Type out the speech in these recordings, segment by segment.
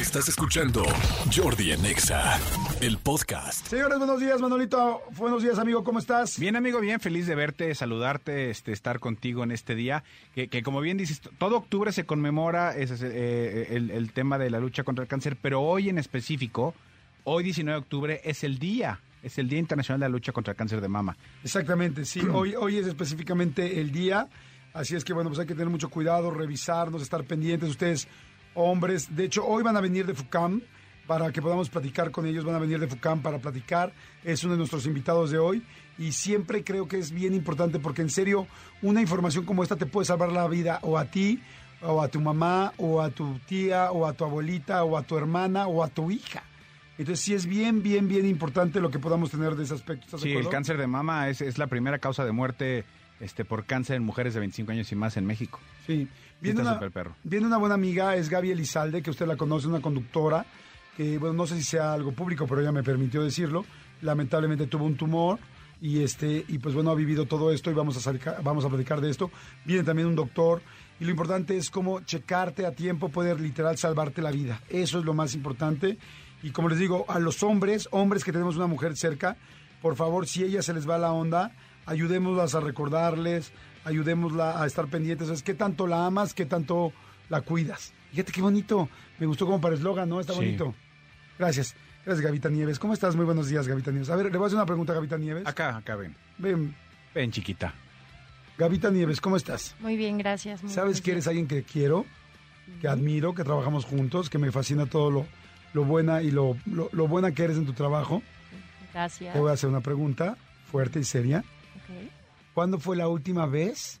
Estás escuchando Jordi en Exa, el podcast. Señores, buenos días, Manolito. Buenos días, amigo. ¿Cómo estás? Bien, amigo, bien, feliz de verte, saludarte, este, estar contigo en este día. Que, que como bien dices, todo octubre se conmemora ese es, eh, el, el tema de la lucha contra el cáncer, pero hoy en específico, hoy 19 de octubre, es el día, es el Día Internacional de la Lucha contra el Cáncer de Mama. Exactamente, sí. Hoy, hoy es específicamente el día. Así es que, bueno, pues hay que tener mucho cuidado, revisarnos, estar pendientes. Ustedes, hombres, de hecho, hoy van a venir de FUCAM para que podamos platicar con ellos. Van a venir de FUCAM para platicar. Es uno de nuestros invitados de hoy. Y siempre creo que es bien importante porque, en serio, una información como esta te puede salvar la vida o a ti, o a tu mamá, o a tu tía, o a tu abuelita, o a tu hermana, o a tu hija. Entonces sí es bien, bien, bien importante lo que podamos tener de ese aspecto. ¿Estás de Sí, el cáncer de mama es, es la primera causa de muerte este, por cáncer en mujeres de 25 años y más en México. Sí. Viene está una, perro. viene una buena amiga, es Gaby Elizalde, que usted la conoce, una conductora, que bueno, no sé si sea algo público, pero ella me permitió decirlo. Lamentablemente tuvo un tumor y este y pues bueno, ha vivido todo esto y vamos a salir- vamos a platicar de esto. Viene también un doctor y lo importante es cómo checarte a tiempo puede literal salvarte la vida. Eso es lo más importante. Y como les digo, a los hombres, hombres que tenemos una mujer cerca, por favor, si ella se les va la onda, ayudémoslas a recordarles, ayudémosla a estar pendientes. Es qué tanto la amas, qué tanto la cuidas. Fíjate qué bonito. Me gustó como para eslogan, ¿no? Está Sí. bonito. Gracias. Gracias, Gavita Nieves. ¿Cómo estás? Muy buenos días, Gavita Nieves. A ver, le voy a hacer una pregunta a Gavita Nieves. Acá, acá ven. Ven, Ven, chiquita. Gavita Nieves, ¿cómo estás? Muy bien, gracias. muy ¿Sabes que eres alguien que quiero, que admiro, que trabajamos juntos, que me fascina todo lo, lo buena y lo, lo, lo buena que eres en tu trabajo? Gracias. Te voy a hacer una pregunta fuerte y seria. ¿Cuándo fue la última vez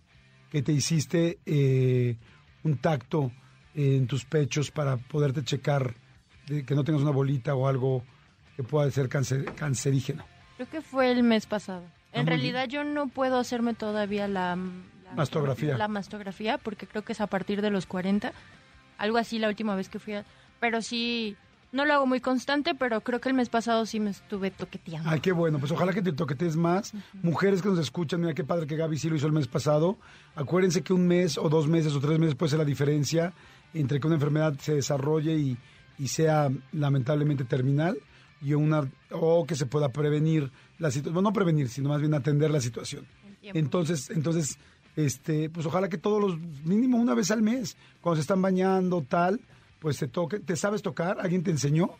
que te hiciste eh, un tacto en tus pechos para poderte checar de que no tengas una bolita o algo que pueda ser cancerígeno? Creo que fue el mes pasado. Ah, En realidad yo no puedo hacerme todavía la, la Mastografía. La mastografía porque creo que es a partir de los 40. Algo así la última vez que fui a... Pero sí, no lo hago muy constante, pero creo que el mes pasado sí me estuve toqueteando. Ay, qué bueno. Pues ojalá que te toquetes más. Mujeres que nos escuchan, mira qué padre que Gaby sí lo hizo el mes pasado. Acuérdense que un mes o dos meses o tres meses puede ser la diferencia entre que una enfermedad se desarrolle y, y sea lamentablemente terminal y una o que se pueda prevenir la situación, bueno, no prevenir, sino más bien atender la situación. Entonces, entonces, este, pues ojalá que todos los, mínimo una vez al mes, cuando se están bañando, tal, pues se toque. ¿Te sabes tocar? ¿Alguien te enseñó?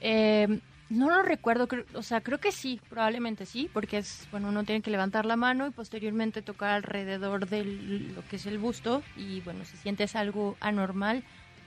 Eh, no lo recuerdo, creo- o sea, creo que sí, probablemente sí, porque es, bueno, uno tiene que levantar la mano y posteriormente tocar alrededor de lo que es el busto y, bueno, si sientes algo anormal,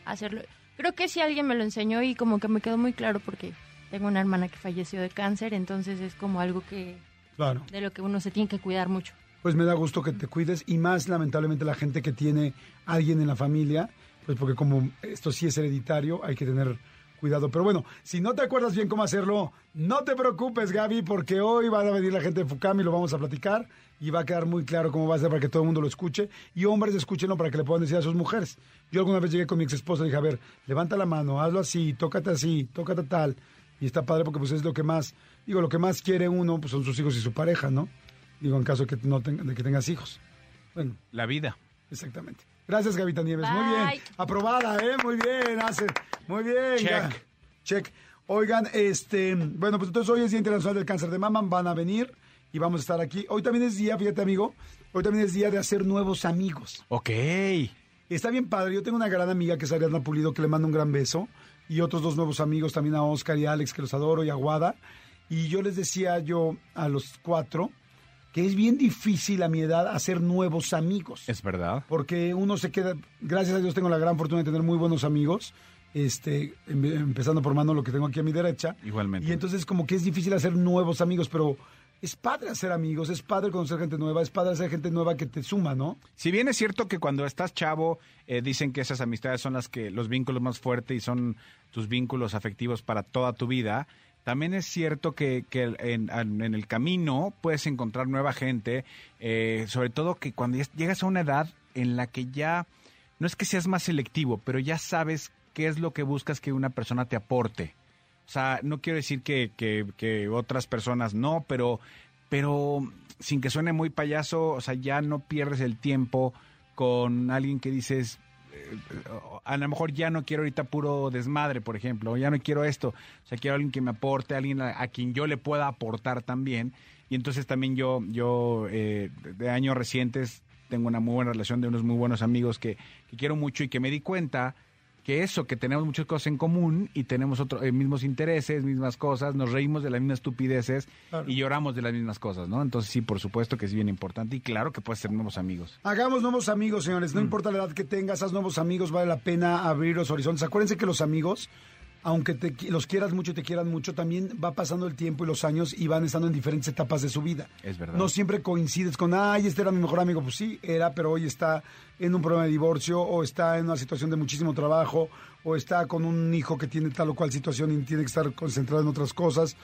hacerlo. Creo que sí alguien me lo enseñó y como que me quedó muy claro porque tengo una hermana que falleció de cáncer, entonces es como algo que, Claro. de lo que uno se tiene que cuidar mucho. Pues me da gusto que te cuides y más lamentablemente la gente que tiene alguien en la familia, pues porque como esto sí es hereditario, hay que tener cuidado. Pero bueno, si no te acuerdas bien cómo hacerlo, no te preocupes, Gaby, porque hoy va a venir la gente de Fucam y lo vamos a platicar y va a quedar muy claro cómo va a ser para que todo el mundo lo escuche y hombres escúchenlo para que le puedan decir a sus mujeres. Yo alguna vez llegué con mi ex esposa y dije, a ver, levanta la mano, hazlo así, tócate así, tócate tal. Y está padre porque pues es lo que más, digo, lo que más quiere uno pues son sus hijos y su pareja, ¿no? Digo, en caso de que, no de que tengas hijos. Bueno, La vida. exactamente. Gracias, Gavita Nieves. Muy bien. Aprobada, ¿eh? Muy bien, hace. Muy bien. Check. ya. Check. Oigan, este, bueno, pues entonces hoy es Día Internacional del Cáncer de Mama, van a venir y vamos a estar aquí. Hoy también es día, fíjate amigo, hoy también es día de hacer nuevos amigos. Ok. Está bien padre, yo tengo una gran amiga que es Ariadna Pulido, que le mando un gran beso, y otros dos nuevos amigos también a Oscar y a Alex, que los adoro, y a Guada. Y yo les decía yo a los cuatro que es bien difícil a mi edad hacer nuevos amigos Es verdad. porque uno se queda, gracias a Dios tengo la gran fortuna de tener muy buenos amigos, este, em- empezando por Manolo que tengo aquí a mi derecha. Igualmente. Y entonces como que es difícil hacer nuevos amigos, pero es padre hacer amigos, es padre conocer gente nueva, es padre hacer gente nueva que te suma, ¿no? Si bien es cierto que cuando estás chavo, eh, dicen que esas amistades son las que, los vínculos más fuertes y son tus vínculos afectivos para toda tu vida, también es cierto que, que en, en el camino puedes encontrar nueva gente, eh, sobre todo que cuando llegas a una edad en la que ya, no es que seas más selectivo, pero ya sabes qué es lo que buscas que una persona te aporte. O sea, no quiero decir que, que, que otras personas no, pero, pero sin que suene muy payaso, o sea, ya no pierdes el tiempo con alguien que dices, a lo mejor ya no quiero ahorita puro desmadre, por ejemplo, ya no quiero esto, o sea, quiero alguien que me aporte, alguien a, a quien yo le pueda aportar también. Y entonces también yo, yo eh, de años recientes tengo una muy buena relación de unos muy buenos amigos que, que quiero mucho y que me di cuenta que eso, que tenemos muchas cosas en común y tenemos otros eh, mismos intereses, mismas cosas, nos reímos de las mismas estupideces Claro. y lloramos de las mismas cosas, ¿no? Entonces sí, por supuesto que es bien importante y claro que puedes ser nuevos amigos. Hagamos nuevos amigos, señores. No Mm. importa la edad que tengas, haz nuevos amigos. Vale la pena abrir los horizontes. Acuérdense que los amigos, aunque te, los quieras mucho y te quieran mucho, también va pasando el tiempo y los años y van estando en diferentes etapas de su vida. Es verdad. No siempre coincides con, ay, este era mi mejor amigo. Pues sí, era, pero hoy está en un problema de divorcio o está en una situación de muchísimo trabajo o está con un hijo que tiene tal o cual situación y tiene que estar concentrado en otras cosas.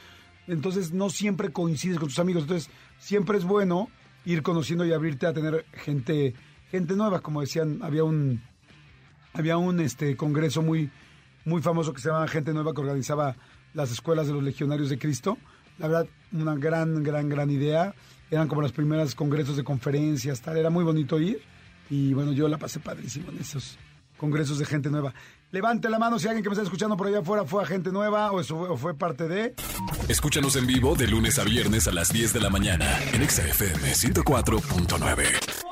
Entonces no siempre coincides con tus amigos. Entonces siempre es bueno ir conociendo y abrirte a tener gente, gente nueva. Como decían, había un, había un este congreso muy, muy famoso que se llamaba Gente Nueva que organizaba las escuelas de los legionarios de Cristo. La verdad, una gran, gran, gran idea. Eran como las primeras congresos de conferencias, tal. Era muy bonito ir. Y bueno, yo la pasé padrísimo en esos congresos de gente nueva. Levante la mano si alguien que me está escuchando por allá afuera fue gente nueva o, o fue parte de... Escúchanos en vivo de lunes a viernes a las 10 de la mañana en Exa FM 104.9.